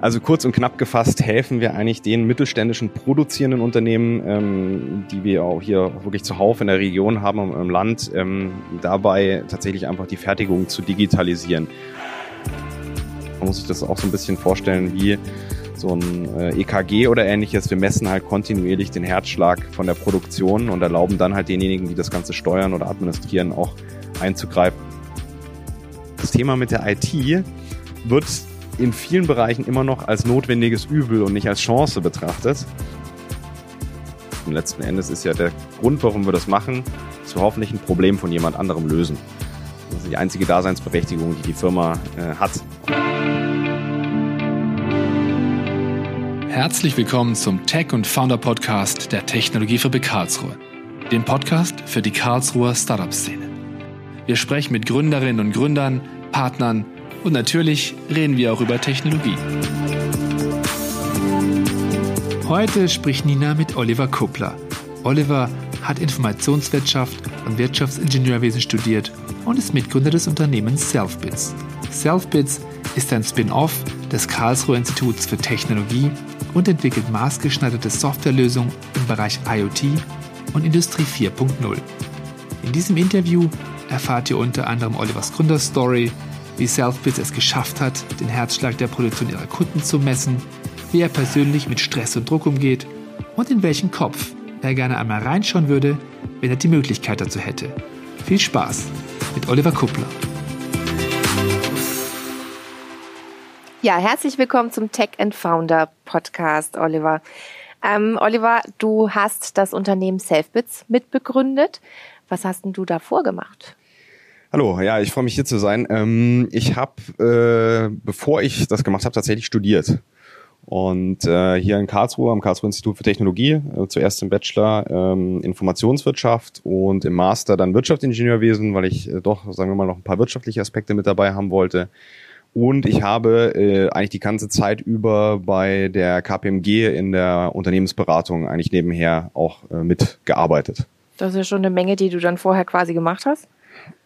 Also kurz und knapp gefasst helfen wir eigentlich den mittelständischen produzierenden Unternehmen, ähm, die wir auch hier wirklich zuhauf in der Region haben, im, im Land, ähm, dabei tatsächlich einfach die Fertigung zu digitalisieren. Man muss sich das auch so ein bisschen vorstellen wie so ein äh, EKG oder ähnliches. Wir messen halt kontinuierlich den Herzschlag von der Produktion und erlauben dann halt denjenigen, die das Ganze steuern oder administrieren, auch einzugreifen. Das Thema mit der IT wird in vielen Bereichen immer noch als notwendiges Übel und nicht als Chance betrachtet. Und letzten Endes ist ja der Grund, warum wir das machen, dass wir hoffentlich ein Problem von jemand anderem lösen. Das ist die einzige Daseinsberechtigung, die die Firma äh, hat. Herzlich willkommen zum Tech und Founder Podcast der Technologiefabrik Karlsruhe, dem Podcast für die Karlsruher Startup-Szene. Wir sprechen mit Gründerinnen und Gründern, Partnern und natürlich reden wir auch über Technologie. Heute spricht Nina mit Oliver Kuppler. Oliver hat Informationswirtschaft und Wirtschaftsingenieurwesen studiert und ist Mitgründer des Unternehmens Selfbits. Selfbits ist ein Spin-off des Karlsruher Instituts für Technologie und entwickelt maßgeschneiderte Softwarelösungen im Bereich IoT und Industrie 4.0. In diesem Interview erfahrt ihr unter anderem Olivers Gründerstory, wie Selfbits es geschafft hat, den Herzschlag der Produktion ihrer Kunden zu messen, wie er persönlich mit Stress und Druck umgeht und in welchen Kopf er gerne einmal reinschauen würde, wenn er die Möglichkeit dazu hätte. Viel Spaß mit Oliver Kuppler. Ja, herzlich willkommen zum Tech and Founder Podcast, Oliver. Ähm, Oliver, du hast das Unternehmen Selfbits mitbegründet. Was hast denn du davor gemacht? Hallo, ja, ich freue mich hier zu sein. Ähm, ich habe, äh, bevor ich das gemacht habe, tatsächlich studiert. Und äh, hier in Karlsruhe, am Karlsruhe Institut für Technologie, äh, zuerst im Bachelor ähm, Informationswirtschaft und im Master dann Wirtschaftsingenieurwesen, weil ich äh, doch, sagen wir mal, noch ein paar wirtschaftliche Aspekte mit dabei haben wollte. Und ich habe äh, eigentlich die ganze Zeit über bei der KPMG in der Unternehmensberatung eigentlich nebenher auch äh, mitgearbeitet. Das ist ja schon eine Menge, die du dann vorher quasi gemacht hast.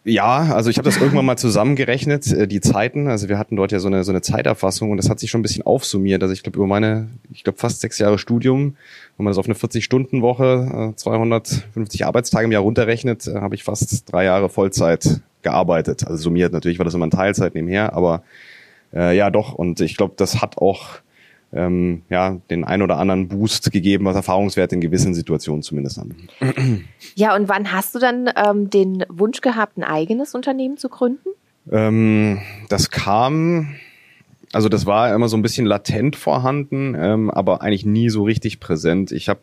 Ja, also ich habe das irgendwann mal zusammengerechnet, äh, die Zeiten. Also wir hatten dort ja so eine, so eine Zeiterfassung und das hat sich schon ein bisschen aufsummiert. Also ich glaube, über meine, ich glaube, fast sechs Jahre Studium, wenn man das auf eine 40-Stunden-Woche, 250 äh, Arbeitstage im Jahr runterrechnet, äh, habe ich fast drei Jahre Vollzeit gearbeitet. Also summiert natürlich war das immer ein Teilzeit nebenher, aber äh, ja doch. Und ich glaube, das hat auch ähm, ja, den ein oder anderen Boost gegeben, was Erfahrungswert in gewissen Situationen zumindest an. Ja, und wann hast du dann ähm, den Wunsch gehabt, ein eigenes Unternehmen zu gründen? Ähm, das kam, also das war immer so ein bisschen latent vorhanden, ähm, aber eigentlich nie so richtig präsent. Ich habe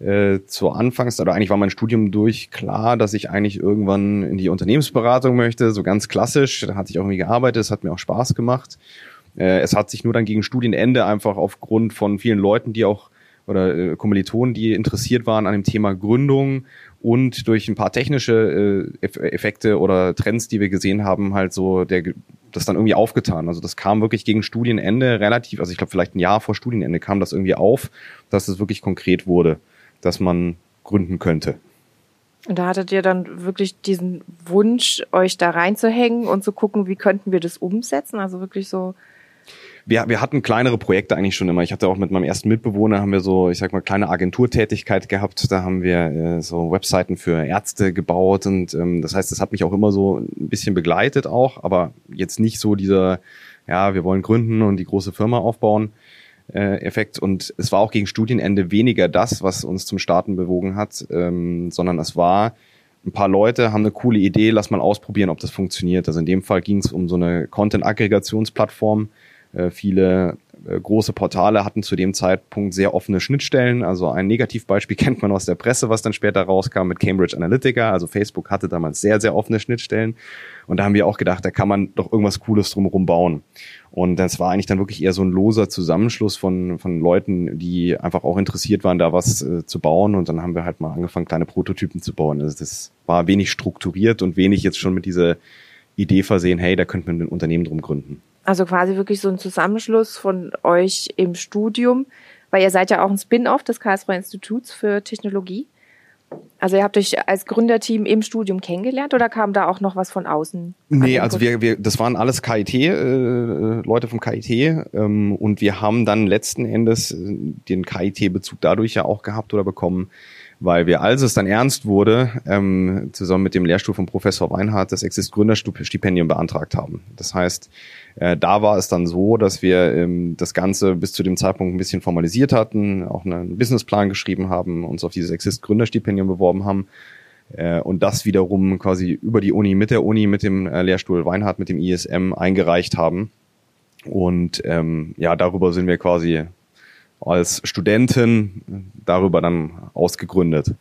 äh, zur Anfangs, oder eigentlich war mein Studium durch klar, dass ich eigentlich irgendwann in die Unternehmensberatung möchte, so ganz klassisch. Da hatte ich auch irgendwie gearbeitet, es hat mir auch Spaß gemacht. Äh, es hat sich nur dann gegen Studienende einfach aufgrund von vielen Leuten, die auch oder äh, Kommilitonen, die interessiert waren an dem Thema Gründung und durch ein paar technische äh, Effekte oder Trends, die wir gesehen haben, halt so der das dann irgendwie aufgetan. Also das kam wirklich gegen Studienende relativ, also ich glaube vielleicht ein Jahr vor Studienende kam das irgendwie auf, dass es wirklich konkret wurde dass man gründen könnte. Und da hattet ihr dann wirklich diesen Wunsch, euch da reinzuhängen und zu gucken, wie könnten wir das umsetzen? Also wirklich so. Wir, wir hatten kleinere Projekte eigentlich schon immer. Ich hatte auch mit meinem ersten Mitbewohner haben wir so, ich sag mal, kleine Agenturtätigkeit gehabt. Da haben wir äh, so Webseiten für Ärzte gebaut und ähm, das heißt, das hat mich auch immer so ein bisschen begleitet auch, aber jetzt nicht so dieser, ja, wir wollen gründen und die große Firma aufbauen äh, Effekt. Und es war auch gegen Studienende weniger das, was uns zum Starten bewogen hat, ähm, sondern es war, ein paar Leute haben eine coole Idee, lass mal ausprobieren, ob das funktioniert. Also in dem Fall ging es um so eine Content-Aggregationsplattform. Äh, viele äh, große Portale hatten zu dem Zeitpunkt sehr offene Schnittstellen. Also ein Negativbeispiel kennt man aus der Presse, was dann später rauskam mit Cambridge Analytica. Also Facebook hatte damals sehr, sehr offene Schnittstellen. Und da haben wir auch gedacht, da kann man doch irgendwas Cooles drumherum bauen. Und das war eigentlich dann wirklich eher so ein loser Zusammenschluss von, von Leuten, die einfach auch interessiert waren, da was äh, zu bauen. Und dann haben wir halt mal angefangen, kleine Prototypen zu bauen. Also das war wenig strukturiert und wenig jetzt schon mit dieser Idee versehen, hey, da könnte man ein Unternehmen drum gründen. Also quasi wirklich so ein Zusammenschluss von euch im Studium, weil ihr seid ja auch ein Spin-off des Karlsruher Instituts für Technologie. Also ihr habt euch als Gründerteam im Studium kennengelernt oder kam da auch noch was von außen? Nee, also wir, wir, das waren alles KIT, äh, Leute vom KIT ähm, und wir haben dann letzten Endes äh, den KIT-Bezug dadurch ja auch gehabt oder bekommen, weil wir, als es dann ernst wurde, ähm, zusammen mit dem Lehrstuhl von Professor Weinhardt das Exist Gründerstipendium beantragt haben. Das heißt, äh, da war es dann so, dass wir ähm, das Ganze bis zu dem Zeitpunkt ein bisschen formalisiert hatten, auch einen Businessplan geschrieben haben, uns auf dieses Exist Gründerstipendium beworben haben äh, und das wiederum quasi über die Uni, mit der Uni, mit dem äh, Lehrstuhl Weinhardt, mit dem ISM eingereicht haben. Und ähm, ja, darüber sind wir quasi als Studentin darüber dann ausgegründet.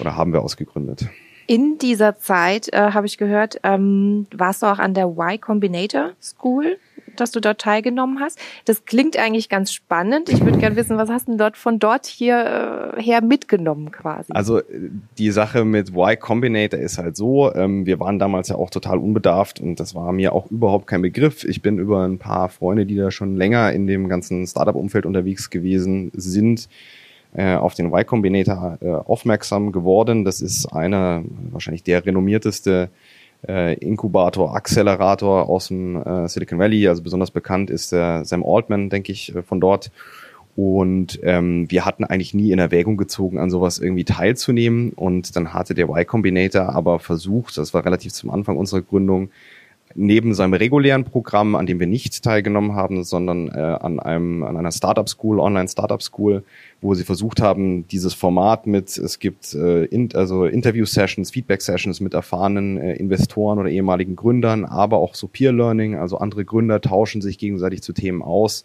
Oder haben wir ausgegründet. In dieser Zeit, äh, habe ich gehört, ähm, warst du auch an der Y Combinator School, dass du dort teilgenommen hast. Das klingt eigentlich ganz spannend. Ich würde gerne wissen, was hast du dort von dort hier äh, mitgenommen quasi? Also die Sache mit Y Combinator ist halt so, ähm, wir waren damals ja auch total unbedarft und das war mir auch überhaupt kein Begriff. Ich bin über ein paar Freunde, die da schon länger in dem ganzen Startup-Umfeld unterwegs gewesen sind, äh, auf den Y Combinator äh, aufmerksam geworden. Das ist einer, wahrscheinlich der renommierteste äh, Inkubator, Accelerator aus dem äh, Silicon Valley. Also besonders bekannt ist der Sam Altman, denke ich, äh, von dort. Und ähm, wir hatten eigentlich nie in Erwägung gezogen, an sowas irgendwie teilzunehmen. Und dann hatte der Y Combinator aber versucht, das war relativ zum Anfang unserer Gründung, neben seinem regulären Programm, an dem wir nicht teilgenommen haben, sondern äh, an einem an einer Startup School, Online Startup School, wo sie versucht haben, dieses Format mit es gibt äh, in, also Interview Sessions, Feedback Sessions mit erfahrenen äh, Investoren oder ehemaligen Gründern, aber auch so Peer Learning, also andere Gründer tauschen sich gegenseitig zu Themen aus,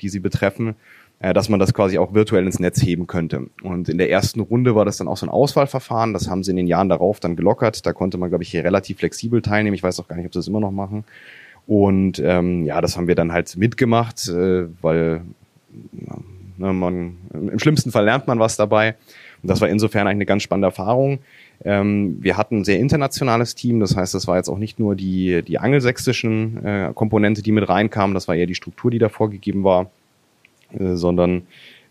die sie betreffen äh, dass man das quasi auch virtuell ins Netz heben könnte. Und in der ersten Runde war das dann auch so ein Auswahlverfahren. Das haben sie in den Jahren darauf dann gelockert. Da konnte man, glaube ich, hier relativ flexibel teilnehmen. Ich weiß auch gar nicht, ob sie das immer noch machen. Und ähm, ja, das haben wir dann halt mitgemacht, äh, weil ne, man im schlimmsten Fall lernt man was dabei. Und das war insofern eigentlich eine ganz spannende Erfahrung. Ähm, wir hatten ein sehr internationales Team, das heißt, das war jetzt auch nicht nur die, die angelsächsischen äh, Komponente, die mit reinkamen, das war eher die Struktur, die da vorgegeben war. Äh, sondern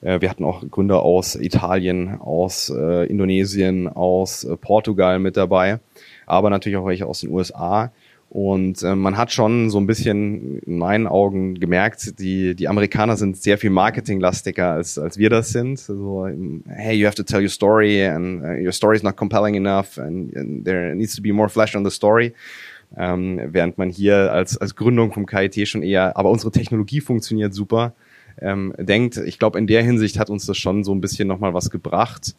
äh, wir hatten auch Gründer aus Italien, aus äh, Indonesien, aus äh, Portugal mit dabei, aber natürlich auch welche aus den USA. Und äh, man hat schon so ein bisschen in meinen Augen gemerkt, die, die Amerikaner sind sehr viel marketinglastiger als, als wir das sind. So, hey, you have to tell your story and uh, your story is not compelling enough and, and there needs to be more flesh on the story. Ähm, während man hier als, als Gründung vom KIT schon eher, aber unsere Technologie funktioniert super ähm, denkt. Ich glaube, in der Hinsicht hat uns das schon so ein bisschen nochmal was gebracht.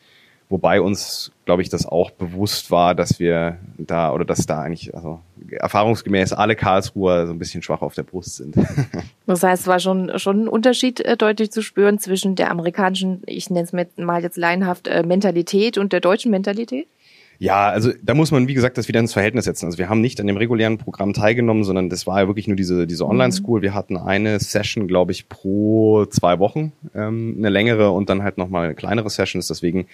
Wobei uns, glaube ich, das auch bewusst war, dass wir da oder dass da eigentlich, also erfahrungsgemäß alle Karlsruher so ein bisschen schwach auf der Brust sind. das heißt, es war schon, schon ein Unterschied äh, deutlich zu spüren zwischen der amerikanischen, ich nenne es mal jetzt laienhaft, äh, Mentalität und der deutschen Mentalität? Ja, also da muss man, wie gesagt, das wieder ins Verhältnis setzen. Also wir haben nicht an dem regulären Programm teilgenommen, sondern das war ja wirklich nur diese, diese Online-School. Mhm. Wir hatten eine Session, glaube ich, pro zwei Wochen, ähm, eine längere und dann halt nochmal kleinere Sessions. Deswegen,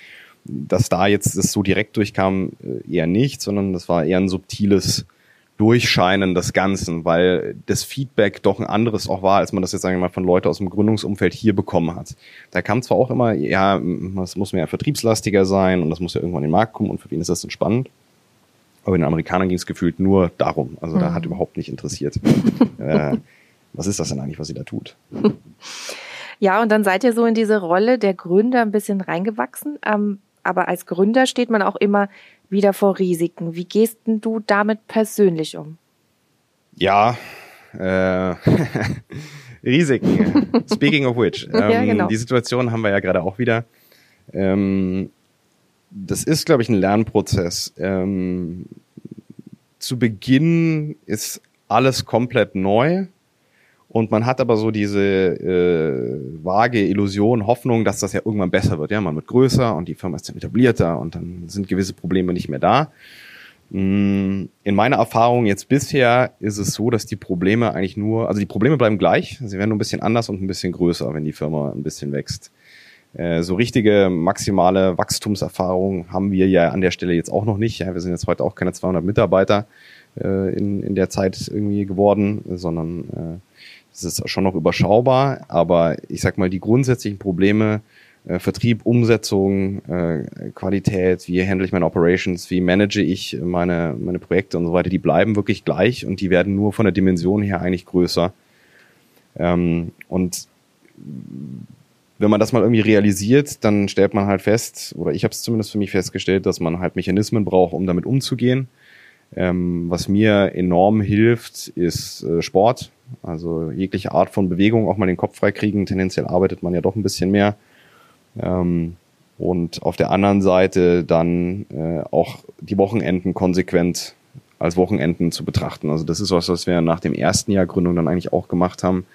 dass da jetzt das so direkt durchkam, äh, eher nicht, sondern das war eher ein subtiles Durchscheinen des Ganzen, weil das Feedback doch ein anderes auch war, als man das jetzt sagen wir mal von Leuten aus dem Gründungsumfeld hier bekommen hat. Da kam zwar auch immer, ja, das muss mehr vertriebslastiger sein und das muss ja irgendwann in den Markt kommen und für wen ist das denn spannend? Aber den Amerikanern ging es gefühlt nur darum. Also mhm. da hat überhaupt nicht interessiert, äh, was ist das denn eigentlich, was sie da tut? Ja, und dann seid ihr so in diese Rolle der Gründer ein bisschen reingewachsen. Ähm, aber als Gründer steht man auch immer wieder vor Risiken. Wie gehst denn du damit persönlich um? Ja, äh, Risiken. Speaking of which. Ähm, ja, genau. Die Situation haben wir ja gerade auch wieder. Ähm, das ist, glaube ich, ein Lernprozess. Ähm, zu Beginn ist alles komplett neu. Und man hat aber so diese äh, vage Illusion, Hoffnung, dass das ja irgendwann besser wird. Ja, man wird größer und die Firma ist dann etablierter und dann sind gewisse Probleme nicht mehr da. Mm, in meiner Erfahrung jetzt bisher ist es so, dass die Probleme eigentlich nur, also die Probleme bleiben gleich, sie werden nur ein bisschen anders und ein bisschen größer, wenn die Firma ein bisschen wächst. Äh, so richtige maximale Wachstumserfahrung haben wir ja an der Stelle jetzt auch noch nicht. Wir sind jetzt heute auch keine 200 Mitarbeiter äh, in, in der Zeit irgendwie geworden, sondern es ist schon noch überschaubar, aber ich sag mal, die grundsätzlichen Probleme äh, Vertrieb, Umsetzung, äh, Qualität, wie handle ich meine Operations, wie manage ich meine, meine Projekte und so weiter, die bleiben wirklich gleich und die werden nur von der Dimension her eigentlich größer. Ähm, und wenn man das mal irgendwie realisiert, dann stellt man halt fest, oder ich habe es zumindest für mich festgestellt, dass man halt Mechanismen braucht, um damit umzugehen. Ähm, was mir enorm hilft, ist äh, Sport. Also jegliche Art von Bewegung, auch mal den Kopf freikriegen. Tendenziell arbeitet man ja doch ein bisschen mehr. Ähm, und auf der anderen Seite dann äh, auch die Wochenenden konsequent als Wochenenden zu betrachten. Also das ist was, was wir nach dem ersten Jahr Gründung dann eigentlich auch gemacht haben,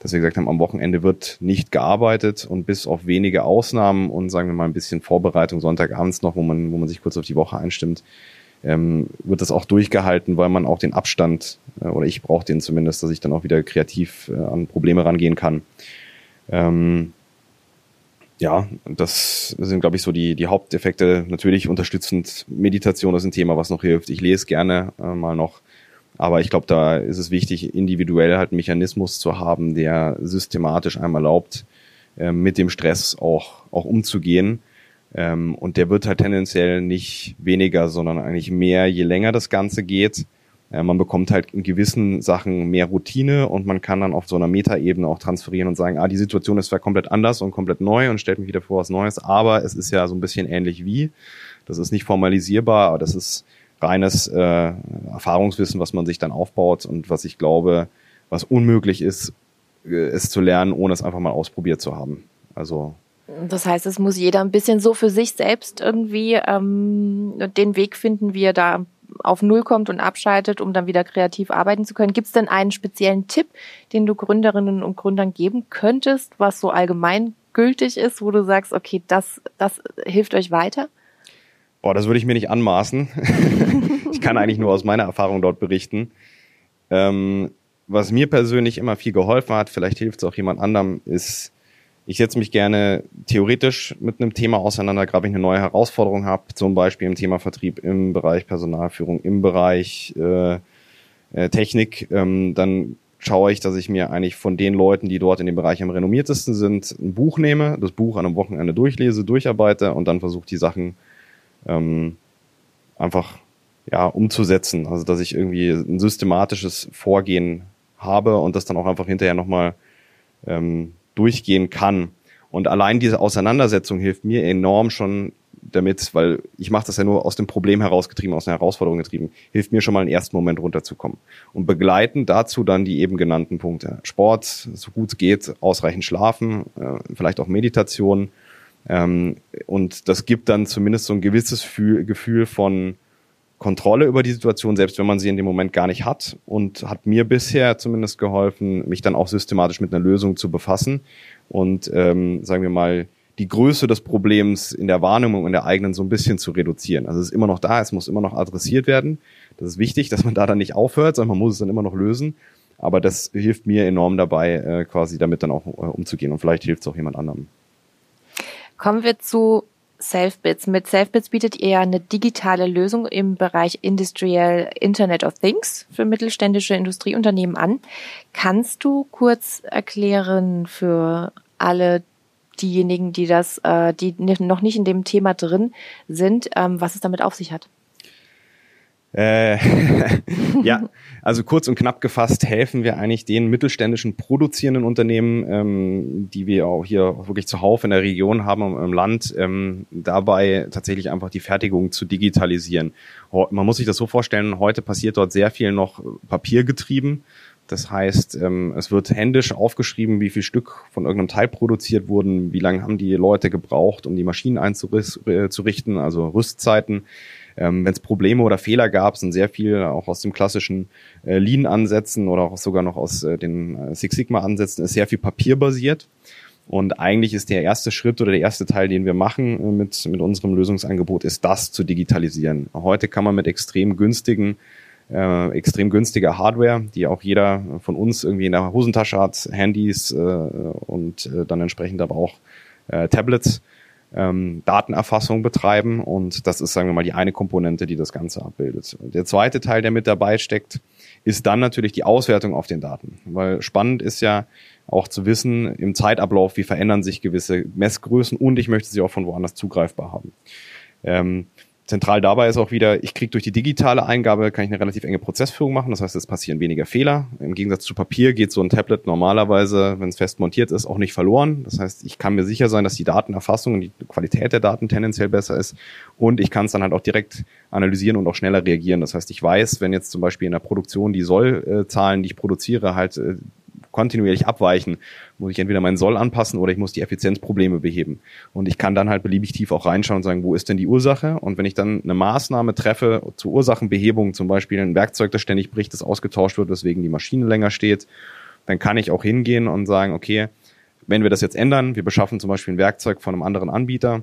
dass wir gesagt haben, am Wochenende wird nicht gearbeitet und bis auf wenige Ausnahmen und sagen wir mal ein bisschen Vorbereitung Sonntagabends noch, wo man, wo man sich kurz auf die Woche einstimmt, ähm, wird das auch durchgehalten, weil man auch den Abstand, äh, oder ich brauche den zumindest, dass ich dann auch wieder kreativ äh, an Probleme rangehen kann. Ähm, ja, das sind, glaube ich, so die, die Haupteffekte. Natürlich unterstützend Meditation ist ein Thema, was noch hilft. Ich lese gerne äh, mal noch. Aber ich glaube, da ist es wichtig, individuell halt einen Mechanismus zu haben, der systematisch einmal erlaubt, äh, mit dem Stress auch, auch umzugehen. Ähm, und der wird halt tendenziell nicht weniger, sondern eigentlich mehr, je länger das Ganze geht. Äh, man bekommt halt in gewissen Sachen mehr Routine und man kann dann auf so einer Metaebene auch transferieren und sagen, ah, die Situation ist zwar komplett anders und komplett neu und stellt mich wieder vor was Neues, aber es ist ja so ein bisschen ähnlich wie. Das ist nicht formalisierbar, aber das ist reines äh, Erfahrungswissen, was man sich dann aufbaut und was ich glaube, was unmöglich ist, äh, es zu lernen, ohne es einfach mal ausprobiert zu haben. Also das heißt, es muss jeder ein bisschen so für sich selbst irgendwie ähm, den Weg finden, wie er da auf Null kommt und abschaltet, um dann wieder kreativ arbeiten zu können. Gibt es denn einen speziellen Tipp, den du Gründerinnen und Gründern geben könntest, was so allgemein gültig ist, wo du sagst, okay, das, das hilft euch weiter? Boah, das würde ich mir nicht anmaßen. ich kann eigentlich nur aus meiner Erfahrung dort berichten. Ähm, was mir persönlich immer viel geholfen hat, vielleicht hilft es auch jemand anderem, ist ich setze mich gerne theoretisch mit einem Thema auseinander, gerade wenn ich eine neue Herausforderung habe, zum Beispiel im Thema Vertrieb, im Bereich Personalführung, im Bereich äh, äh, Technik, ähm, dann schaue ich, dass ich mir eigentlich von den Leuten, die dort in dem Bereich am renommiertesten sind, ein Buch nehme, das Buch an einem Wochenende durchlese, durcharbeite und dann versuche die Sachen ähm, einfach ja umzusetzen. Also dass ich irgendwie ein systematisches Vorgehen habe und das dann auch einfach hinterher nochmal ähm, durchgehen kann. Und allein diese Auseinandersetzung hilft mir enorm schon damit, weil ich mache das ja nur aus dem Problem herausgetrieben, aus einer Herausforderung getrieben, hilft mir schon mal einen ersten Moment runterzukommen. Und begleiten dazu dann die eben genannten Punkte. Sport, so gut es geht, ausreichend schlafen, äh, vielleicht auch Meditation. Ähm, und das gibt dann zumindest so ein gewisses Gefühl von Kontrolle über die Situation, selbst wenn man sie in dem Moment gar nicht hat und hat mir bisher zumindest geholfen, mich dann auch systematisch mit einer Lösung zu befassen und ähm, sagen wir mal die Größe des Problems in der Wahrnehmung in der eigenen so ein bisschen zu reduzieren. Also es ist immer noch da, es muss immer noch adressiert werden. Das ist wichtig, dass man da dann nicht aufhört, sondern man muss es dann immer noch lösen. Aber das hilft mir enorm dabei, äh, quasi damit dann auch äh, umzugehen und vielleicht hilft es auch jemand anderem. Kommen wir zu Selfbits. Mit Selfbits bietet ihr eine digitale Lösung im Bereich Industrial Internet of Things für mittelständische Industrieunternehmen an. Kannst du kurz erklären für alle diejenigen, die das, äh, die noch nicht in dem Thema drin sind, ähm, was es damit auf sich hat? Äh, ja, also kurz und knapp gefasst helfen wir eigentlich den mittelständischen produzierenden Unternehmen, ähm, die wir auch hier wirklich zuhauf in der Region haben im Land, ähm, dabei tatsächlich einfach die Fertigung zu digitalisieren. Man muss sich das so vorstellen, heute passiert dort sehr viel noch papiergetrieben. Das heißt, ähm, es wird händisch aufgeschrieben, wie viel Stück von irgendeinem Teil produziert wurden, wie lange haben die Leute gebraucht, um die Maschinen einzurichten, also Rüstzeiten. Ähm, Wenn es Probleme oder Fehler gab, sind sehr viel auch aus dem klassischen äh, Lean-Ansätzen oder auch sogar noch aus äh, den äh, Six Sigma-Ansätzen, ist sehr viel papierbasiert. Und eigentlich ist der erste Schritt oder der erste Teil, den wir machen äh, mit, mit unserem Lösungsangebot, ist das zu digitalisieren. Heute kann man mit extrem günstigen äh, extrem günstiger Hardware, die auch jeder von uns irgendwie in der Hosentasche hat, Handys äh, und äh, dann entsprechend aber auch äh, Tablets ähm, Datenerfassung betreiben und das ist, sagen wir mal, die eine Komponente, die das Ganze abbildet. Der zweite Teil, der mit dabei steckt, ist dann natürlich die Auswertung auf den Daten. Weil spannend ist ja auch zu wissen im Zeitablauf, wie verändern sich gewisse Messgrößen und ich möchte sie auch von woanders zugreifbar haben. Ähm, Zentral dabei ist auch wieder, ich kriege durch die digitale Eingabe, kann ich eine relativ enge Prozessführung machen. Das heißt, es passieren weniger Fehler. Im Gegensatz zu Papier geht so ein Tablet normalerweise, wenn es fest montiert ist, auch nicht verloren. Das heißt, ich kann mir sicher sein, dass die Datenerfassung und die Qualität der Daten tendenziell besser ist. Und ich kann es dann halt auch direkt analysieren und auch schneller reagieren. Das heißt, ich weiß, wenn jetzt zum Beispiel in der Produktion die Sollzahlen, die ich produziere, halt äh, kontinuierlich abweichen, muss ich entweder meinen Soll anpassen oder ich muss die Effizienzprobleme beheben. Und ich kann dann halt beliebig tief auch reinschauen und sagen, wo ist denn die Ursache? Und wenn ich dann eine Maßnahme treffe zur Ursachenbehebung, zum Beispiel ein Werkzeug, das ständig bricht, das ausgetauscht wird, weswegen die Maschine länger steht, dann kann ich auch hingehen und sagen, okay, wenn wir das jetzt ändern, wir beschaffen zum Beispiel ein Werkzeug von einem anderen Anbieter,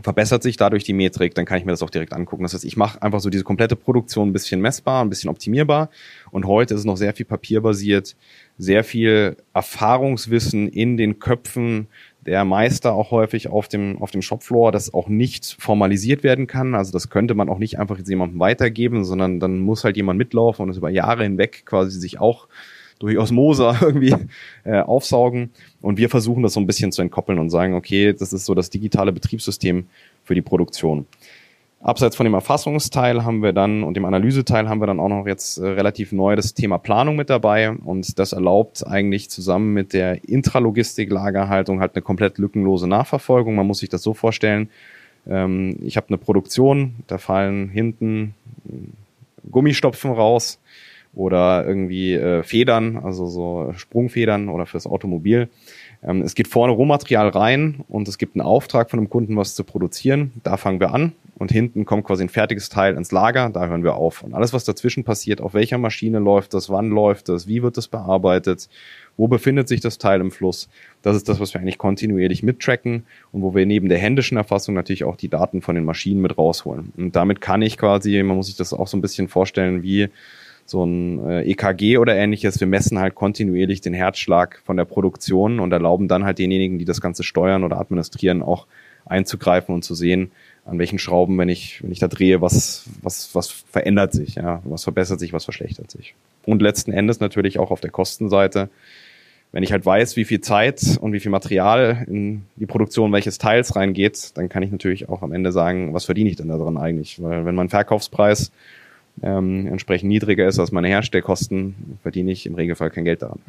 verbessert sich dadurch die Metrik, dann kann ich mir das auch direkt angucken. Das heißt, ich mache einfach so diese komplette Produktion ein bisschen messbar, ein bisschen optimierbar. Und heute ist es noch sehr viel papierbasiert, sehr viel Erfahrungswissen in den Köpfen der Meister auch häufig auf dem, auf dem Shopfloor, das auch nicht formalisiert werden kann. Also das könnte man auch nicht einfach jetzt jemandem weitergeben, sondern dann muss halt jemand mitlaufen und es über Jahre hinweg quasi sich auch durch Osmose irgendwie äh, aufsaugen. Und wir versuchen das so ein bisschen zu entkoppeln und sagen, okay, das ist so das digitale Betriebssystem für die Produktion. Abseits von dem Erfassungsteil haben wir dann und dem Analyseteil haben wir dann auch noch jetzt äh, relativ neu das Thema Planung mit dabei und das erlaubt eigentlich zusammen mit der Intralogistik-Lagerhaltung halt eine komplett lückenlose Nachverfolgung. Man muss sich das so vorstellen, ähm, ich habe eine Produktion, da fallen hinten Gummistopfen raus oder irgendwie äh, Federn, also so Sprungfedern oder fürs Automobil. Ähm, es geht vorne Rohmaterial rein und es gibt einen Auftrag von einem Kunden, was zu produzieren. Da fangen wir an und hinten kommt quasi ein fertiges Teil ins Lager, da hören wir auf. Und alles, was dazwischen passiert, auf welcher Maschine läuft das, wann läuft das, wie wird das bearbeitet, wo befindet sich das Teil im Fluss, das ist das, was wir eigentlich kontinuierlich mittracken und wo wir neben der händischen Erfassung natürlich auch die Daten von den Maschinen mit rausholen. Und damit kann ich quasi, man muss sich das auch so ein bisschen vorstellen, wie so ein äh, EKG oder ähnliches. Wir messen halt kontinuierlich den Herzschlag von der Produktion und erlauben dann halt denjenigen, die das Ganze steuern oder administrieren, auch einzugreifen und zu sehen, an welchen Schrauben, wenn ich, wenn ich da drehe, was, was, was verändert sich, ja, was verbessert sich, was verschlechtert sich. Und letzten Endes natürlich auch auf der Kostenseite, wenn ich halt weiß, wie viel Zeit und wie viel Material in die Produktion welches Teils reingeht, dann kann ich natürlich auch am Ende sagen, was verdiene ich denn daran eigentlich? Weil wenn mein Verkaufspreis ähm, entsprechend niedriger ist als meine Herstellkosten, verdiene ich im Regelfall kein Geld daran.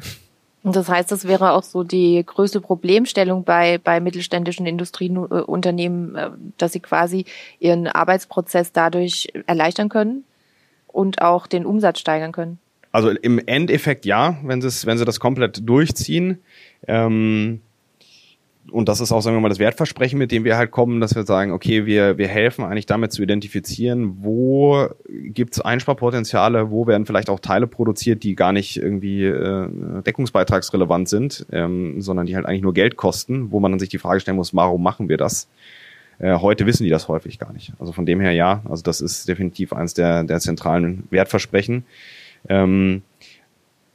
Und das heißt, das wäre auch so die größte Problemstellung bei, bei mittelständischen Industrieunternehmen, äh, dass sie quasi ihren Arbeitsprozess dadurch erleichtern können und auch den Umsatz steigern können. Also im Endeffekt ja, wenn sie, wenn sie das komplett durchziehen. Ähm, und das ist auch, sagen wir mal, das Wertversprechen, mit dem wir halt kommen, dass wir sagen, okay, wir, wir helfen eigentlich damit zu identifizieren, wo gibt es Einsparpotenziale, wo werden vielleicht auch Teile produziert, die gar nicht irgendwie äh, deckungsbeitragsrelevant sind, ähm, sondern die halt eigentlich nur Geld kosten, wo man dann sich die Frage stellen muss, warum machen wir das? Äh, heute wissen die das häufig gar nicht. Also von dem her ja, also das ist definitiv eins der, der zentralen Wertversprechen. Ähm,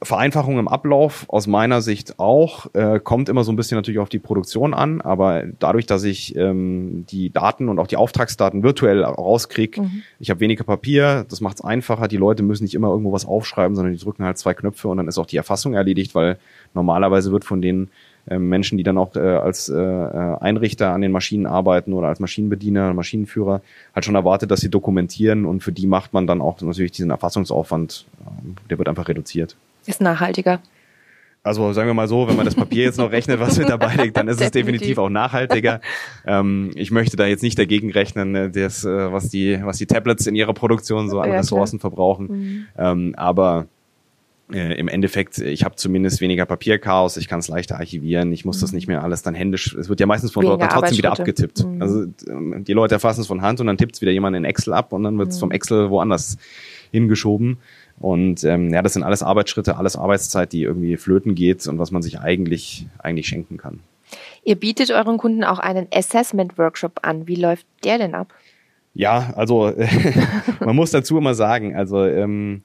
Vereinfachung im Ablauf aus meiner Sicht auch, äh, kommt immer so ein bisschen natürlich auf die Produktion an, aber dadurch, dass ich ähm, die Daten und auch die Auftragsdaten virtuell rauskriege, mhm. ich habe weniger Papier, das macht es einfacher, die Leute müssen nicht immer irgendwo was aufschreiben, sondern die drücken halt zwei Knöpfe und dann ist auch die Erfassung erledigt, weil normalerweise wird von den äh, Menschen, die dann auch äh, als äh, äh, Einrichter an den Maschinen arbeiten oder als Maschinenbediener, Maschinenführer, halt schon erwartet, dass sie dokumentieren und für die macht man dann auch natürlich diesen Erfassungsaufwand, äh, der wird einfach reduziert. Ist nachhaltiger. Also sagen wir mal so, wenn man das Papier jetzt noch rechnet, was mit dabei liegt, dann ist es definitiv auch nachhaltiger. Ähm, ich möchte da jetzt nicht dagegen rechnen, ne, das, äh, was die, was die Tablets in ihrer Produktion so an ja, Ressourcen klar. verbrauchen. Mhm. Ähm, aber äh, im Endeffekt, ich habe zumindest weniger Papierchaos, ich kann es leichter archivieren, ich muss mhm. das nicht mehr alles dann händisch, es wird ja meistens von dort trotzdem wieder abgetippt. Mhm. Also ähm, die Leute erfassen es von Hand und dann tippt es wieder jemand in Excel ab und dann wird es mhm. vom Excel woanders hingeschoben. Und ähm, ja, das sind alles Arbeitsschritte, alles Arbeitszeit, die irgendwie flöten geht und was man sich eigentlich, eigentlich schenken kann. Ihr bietet euren Kunden auch einen Assessment-Workshop an. Wie läuft der denn ab? Ja, also man muss dazu immer sagen, also ähm,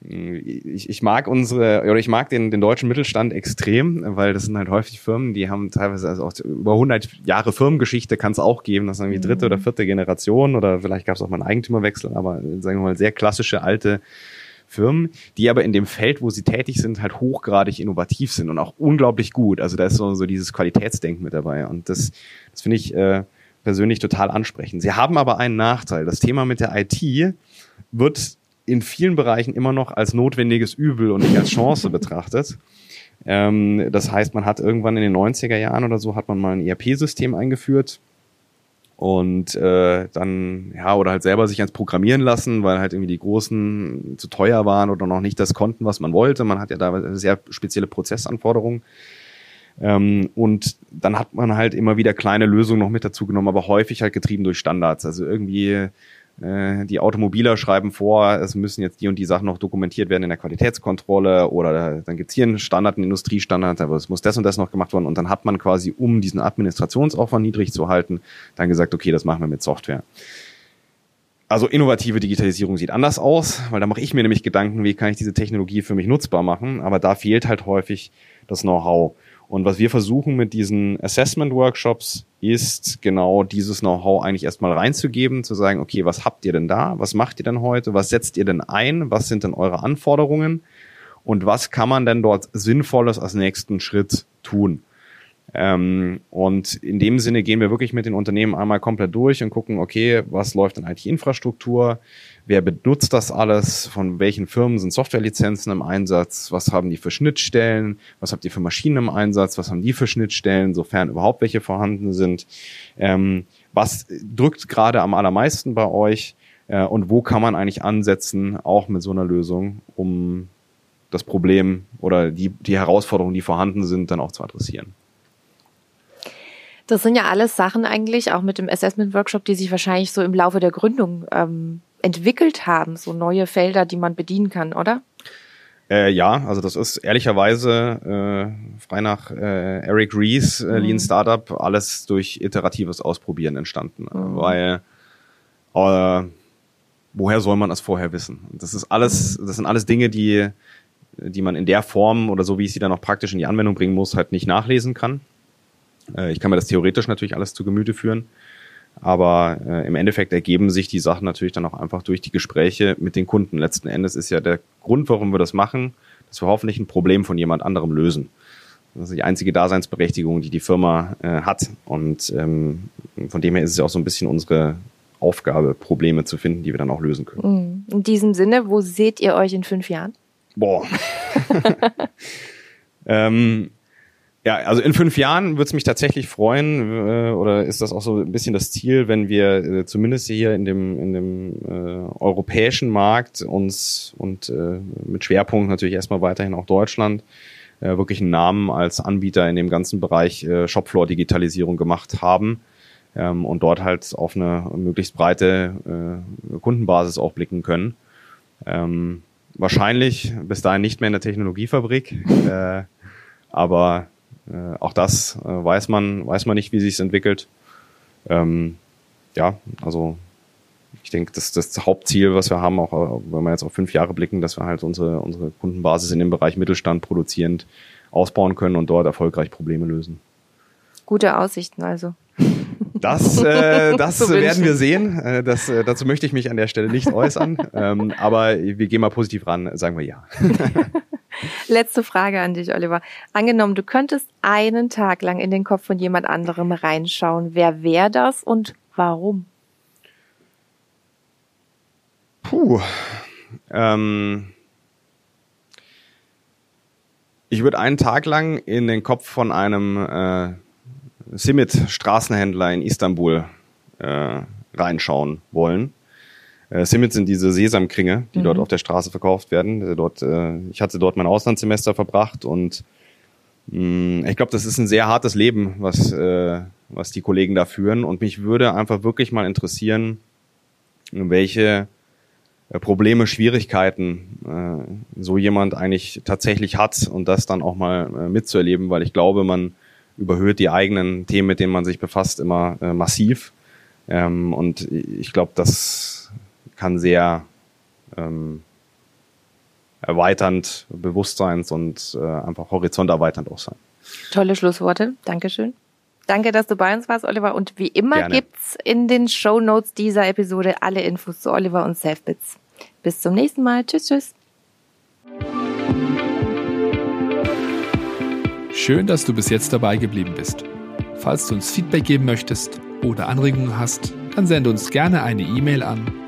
ich, ich mag unsere, oder ich mag den, den deutschen Mittelstand extrem, weil das sind halt häufig Firmen, die haben teilweise also auch über 100 Jahre Firmengeschichte kann es auch geben, das ist irgendwie dritte mhm. oder vierte Generation oder vielleicht gab es auch mal einen Eigentümerwechsel, aber sagen wir mal sehr klassische alte Firmen, die aber in dem Feld, wo sie tätig sind, halt hochgradig innovativ sind und auch unglaublich gut. Also da ist so, so dieses Qualitätsdenken mit dabei. Und das, das finde ich äh, persönlich total ansprechend. Sie haben aber einen Nachteil. Das Thema mit der IT wird in vielen Bereichen immer noch als notwendiges Übel und nicht als Chance betrachtet. Ähm, das heißt, man hat irgendwann in den 90er Jahren oder so hat man mal ein ERP-System eingeführt und äh, dann ja oder halt selber sich ans Programmieren lassen, weil halt irgendwie die großen zu teuer waren oder noch nicht das konnten, was man wollte. Man hat ja da sehr spezielle Prozessanforderungen. Ähm, und dann hat man halt immer wieder kleine Lösungen noch mit dazu genommen, aber häufig halt getrieben durch Standards. Also irgendwie die Automobiler schreiben vor, es müssen jetzt die und die Sachen noch dokumentiert werden in der Qualitätskontrolle oder dann gibt's hier einen Standard, einen Industriestandard, aber es muss das und das noch gemacht werden und dann hat man quasi, um diesen Administrationsaufwand niedrig zu halten, dann gesagt, okay, das machen wir mit Software. Also innovative Digitalisierung sieht anders aus, weil da mache ich mir nämlich Gedanken, wie kann ich diese Technologie für mich nutzbar machen, aber da fehlt halt häufig das Know-how. Und was wir versuchen mit diesen Assessment-Workshops ist genau dieses Know-how eigentlich erstmal reinzugeben, zu sagen, okay, was habt ihr denn da? Was macht ihr denn heute? Was setzt ihr denn ein? Was sind denn eure Anforderungen? Und was kann man denn dort Sinnvolles als nächsten Schritt tun? Ähm, und in dem Sinne gehen wir wirklich mit den Unternehmen einmal komplett durch und gucken, okay, was läuft in IT-Infrastruktur? Wer benutzt das alles? Von welchen Firmen sind Softwarelizenzen im Einsatz? Was haben die für Schnittstellen? Was habt ihr für Maschinen im Einsatz? Was haben die für Schnittstellen, sofern überhaupt welche vorhanden sind? Ähm, was drückt gerade am allermeisten bei euch? Äh, und wo kann man eigentlich ansetzen, auch mit so einer Lösung, um das Problem oder die, die Herausforderungen, die vorhanden sind, dann auch zu adressieren? Das sind ja alles Sachen eigentlich, auch mit dem Assessment Workshop, die sich wahrscheinlich so im Laufe der Gründung ähm, entwickelt haben, so neue Felder, die man bedienen kann, oder? Äh, ja, also das ist ehrlicherweise äh, frei nach äh, Eric Rees, äh, mhm. Lean Startup, alles durch iteratives Ausprobieren entstanden. Mhm. Weil äh, woher soll man das vorher wissen? Das ist alles, mhm. das sind alles Dinge, die, die man in der Form oder so wie ich sie dann auch praktisch in die Anwendung bringen muss, halt nicht nachlesen kann. Äh, ich kann mir das theoretisch natürlich alles zu Gemüte führen. Aber äh, im Endeffekt ergeben sich die Sachen natürlich dann auch einfach durch die Gespräche mit den Kunden. Letzten Endes ist ja der Grund, warum wir das machen, dass wir hoffentlich ein Problem von jemand anderem lösen. Das ist die einzige Daseinsberechtigung, die die Firma äh, hat. Und ähm, von dem her ist es ja auch so ein bisschen unsere Aufgabe, Probleme zu finden, die wir dann auch lösen können. Mm. In diesem Sinne, wo seht ihr euch in fünf Jahren? Boah. ähm, ja, also in fünf Jahren würde es mich tatsächlich freuen, äh, oder ist das auch so ein bisschen das Ziel, wenn wir äh, zumindest hier in dem, in dem äh, europäischen Markt uns und äh, mit Schwerpunkt natürlich erstmal weiterhin auch Deutschland äh, wirklich einen Namen als Anbieter in dem ganzen Bereich äh, Shopfloor-Digitalisierung gemacht haben ähm, und dort halt auf eine möglichst breite äh, Kundenbasis auch blicken können. Ähm, wahrscheinlich bis dahin nicht mehr in der Technologiefabrik, äh, aber äh, auch das äh, weiß man, weiß man nicht, wie sich entwickelt. Ähm, ja, also ich denke, das, das Hauptziel, was wir haben, auch äh, wenn wir jetzt auf fünf Jahre blicken, dass wir halt unsere, unsere Kundenbasis in dem Bereich Mittelstand produzierend ausbauen können und dort erfolgreich Probleme lösen. Gute Aussichten also. Das, äh, das werden wir sehen. Äh, das, äh, dazu möchte ich mich an der Stelle nicht äußern. ähm, aber wir gehen mal positiv ran, sagen wir ja. Letzte Frage an dich, Oliver. Angenommen, du könntest einen Tag lang in den Kopf von jemand anderem reinschauen. Wer wäre das und warum? Puh. Ähm, ich würde einen Tag lang in den Kopf von einem äh, Simit-Straßenhändler in Istanbul äh, reinschauen wollen. Äh, Simit sind diese Sesamkringe, die mhm. dort auf der Straße verkauft werden. Dort, äh, ich hatte dort mein Auslandssemester verbracht und mh, mm, ich glaube, das ist ein sehr hartes Leben, was, äh, was die Kollegen da führen. Und mich würde einfach wirklich mal interessieren, welche äh, Probleme, Schwierigkeiten äh, so jemand eigentlich tatsächlich hat und das dann auch mal äh, mitzuerleben, weil ich glaube, man überhöht die eigenen Themen, mit denen man sich befasst, immer äh, massiv. Ähm, und ich glaube, das kann sehr ähm, erweiternd, bewusstseins- und äh, einfach horizonterweiternd auch sein. Tolle Schlussworte. Dankeschön. Danke, dass du bei uns warst, Oliver. Und wie immer Gerne. gibt's in den Show Notes dieser Episode alle Infos zu Oliver und Selfbits. Bis zum nächsten Mal. Tschüss, tschüss. Schön, dass du bis jetzt dabei geblieben bist. Falls du uns Feedback geben möchtest oder Anregungen hast, dann sende uns gerne eine E-Mail an